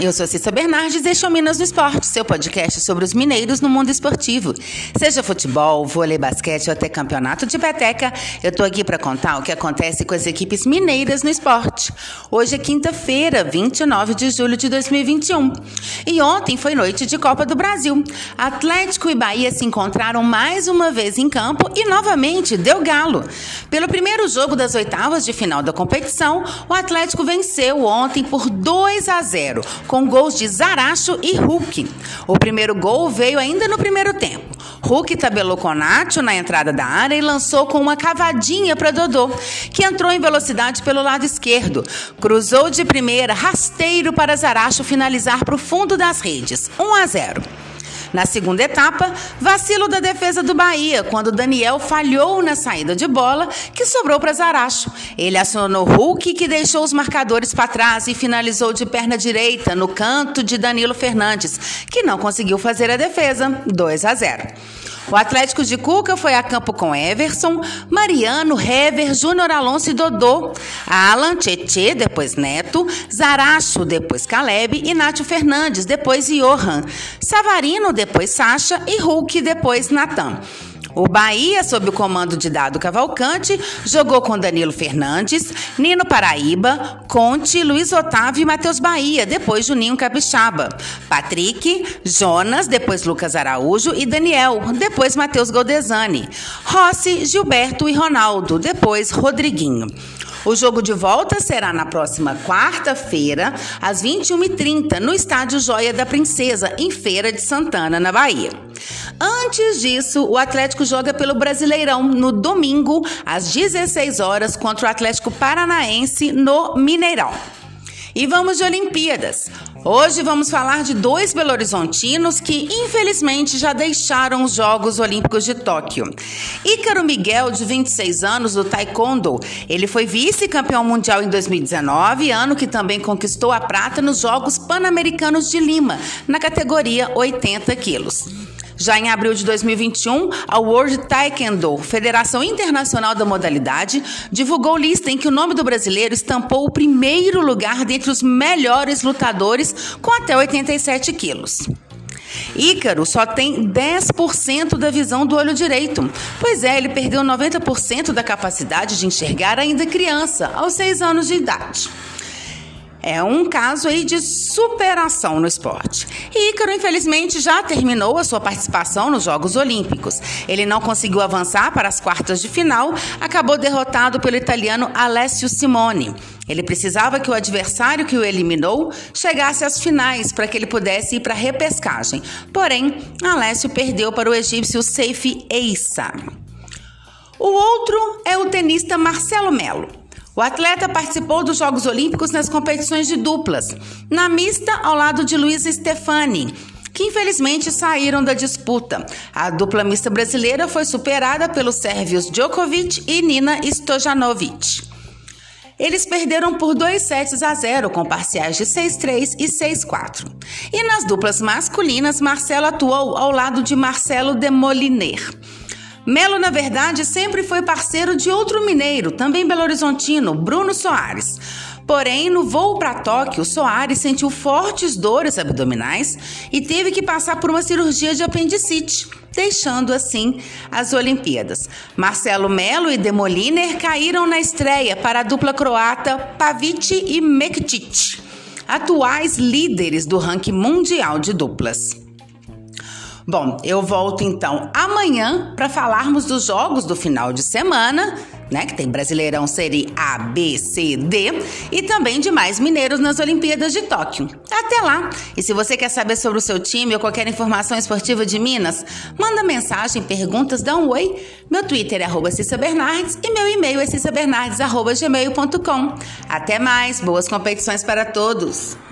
Eu sou Cissa Bernardes e este é o Minas no Esporte, seu podcast sobre os mineiros no mundo esportivo. Seja futebol, vôlei, basquete ou até campeonato de peteca, eu tô aqui para contar o que acontece com as equipes mineiras no esporte. Hoje é quinta-feira, 29 de julho de 2021. E ontem foi noite de Copa do Brasil. Atlético e Bahia se encontraram mais uma vez em campo e novamente deu galo. Pelo primeiro jogo das oitavas de final da competição, o Atlético venceu ontem por 2 a 0, com gols de Zaracho e Hulk. O primeiro gol veio ainda no primeiro tempo. Hulk tabelou com Nacho na entrada da área e lançou com uma cavadinha para Dodô, que entrou em velocidade pelo lado esquerdo. Cruzou de primeira, rasteiro para Zaracho finalizar para o fundo das redes. 1 a 0. Na segunda etapa, vacilo da defesa do Bahia, quando Daniel falhou na saída de bola, que sobrou para Zaracho. Ele acionou Hulk, que deixou os marcadores para trás e finalizou de perna direita no canto de Danilo Fernandes, que não conseguiu fazer a defesa. 2 a 0. O Atlético de Cuca foi a campo com Everson, Mariano, Hever, Júnior Alonso e Dodô, Alan, Tietê, depois Neto, Zaracho, depois Caleb e Nátio Fernandes, depois Johan, Savarino, depois Sacha e Hulk, depois Natan. O Bahia, sob o comando de Dado Cavalcante, jogou com Danilo Fernandes, Nino Paraíba, Conte, Luiz Otávio e Matheus Bahia, depois Juninho Capixaba. Patrick, Jonas, depois Lucas Araújo e Daniel, depois Matheus Goldesani. Rossi, Gilberto e Ronaldo, depois Rodriguinho. O jogo de volta será na próxima quarta-feira, às 21h30, no Estádio Joia da Princesa, em Feira de Santana, na Bahia. Antes disso, o Atlético joga pelo Brasileirão no domingo, às 16 horas, contra o Atlético Paranaense no Mineirão. E vamos de Olimpíadas. Hoje vamos falar de dois belo-horizontinos que, infelizmente, já deixaram os Jogos Olímpicos de Tóquio. Ícaro Miguel, de 26 anos, do Taekwondo. Ele foi vice-campeão mundial em 2019, ano que também conquistou a prata nos Jogos Pan-Americanos de Lima, na categoria 80 quilos. Já em abril de 2021, a World Taekwondo, Federação Internacional da Modalidade, divulgou lista em que o nome do brasileiro estampou o primeiro lugar dentre os melhores lutadores com até 87 quilos. Ícaro só tem 10% da visão do olho direito. Pois é, ele perdeu 90% da capacidade de enxergar ainda criança, aos 6 anos de idade. É um caso aí de superação no esporte. E Ícaro, infelizmente, já terminou a sua participação nos Jogos Olímpicos. Ele não conseguiu avançar para as quartas de final, acabou derrotado pelo italiano Alessio Simone. Ele precisava que o adversário que o eliminou chegasse às finais para que ele pudesse ir para a repescagem. Porém, Alessio perdeu para o egípcio Seifi Eissa. O outro é o tenista Marcelo Melo. O atleta participou dos Jogos Olímpicos nas competições de duplas, na mista ao lado de Luiz Stefani, que infelizmente saíram da disputa. A dupla mista brasileira foi superada pelos sérvios Djokovic e Nina Stojanovic. Eles perderam por 2 sets a 0, com parciais de 6-3 e 6-4. E nas duplas masculinas, Marcelo atuou ao lado de Marcelo Demoliner. Melo, na verdade, sempre foi parceiro de outro mineiro, também belo-horizontino, Bruno Soares. Porém, no voo para Tóquio, Soares sentiu fortes dores abdominais e teve que passar por uma cirurgia de apendicite, deixando assim as Olimpíadas. Marcelo Melo e Demoliner caíram na estreia para a dupla croata Pavic e Mektic, atuais líderes do ranking mundial de duplas. Bom, eu volto então amanhã para falarmos dos jogos do final de semana, né? Que tem Brasileirão Série A, B, C, D e também de mais mineiros nas Olimpíadas de Tóquio. Até lá! E se você quer saber sobre o seu time ou qualquer informação esportiva de Minas, manda mensagem, perguntas, dá um oi. Meu Twitter é arroba Cissa Bernardes e meu e-mail é cissabernardes.gmail.com. Até mais, boas competições para todos!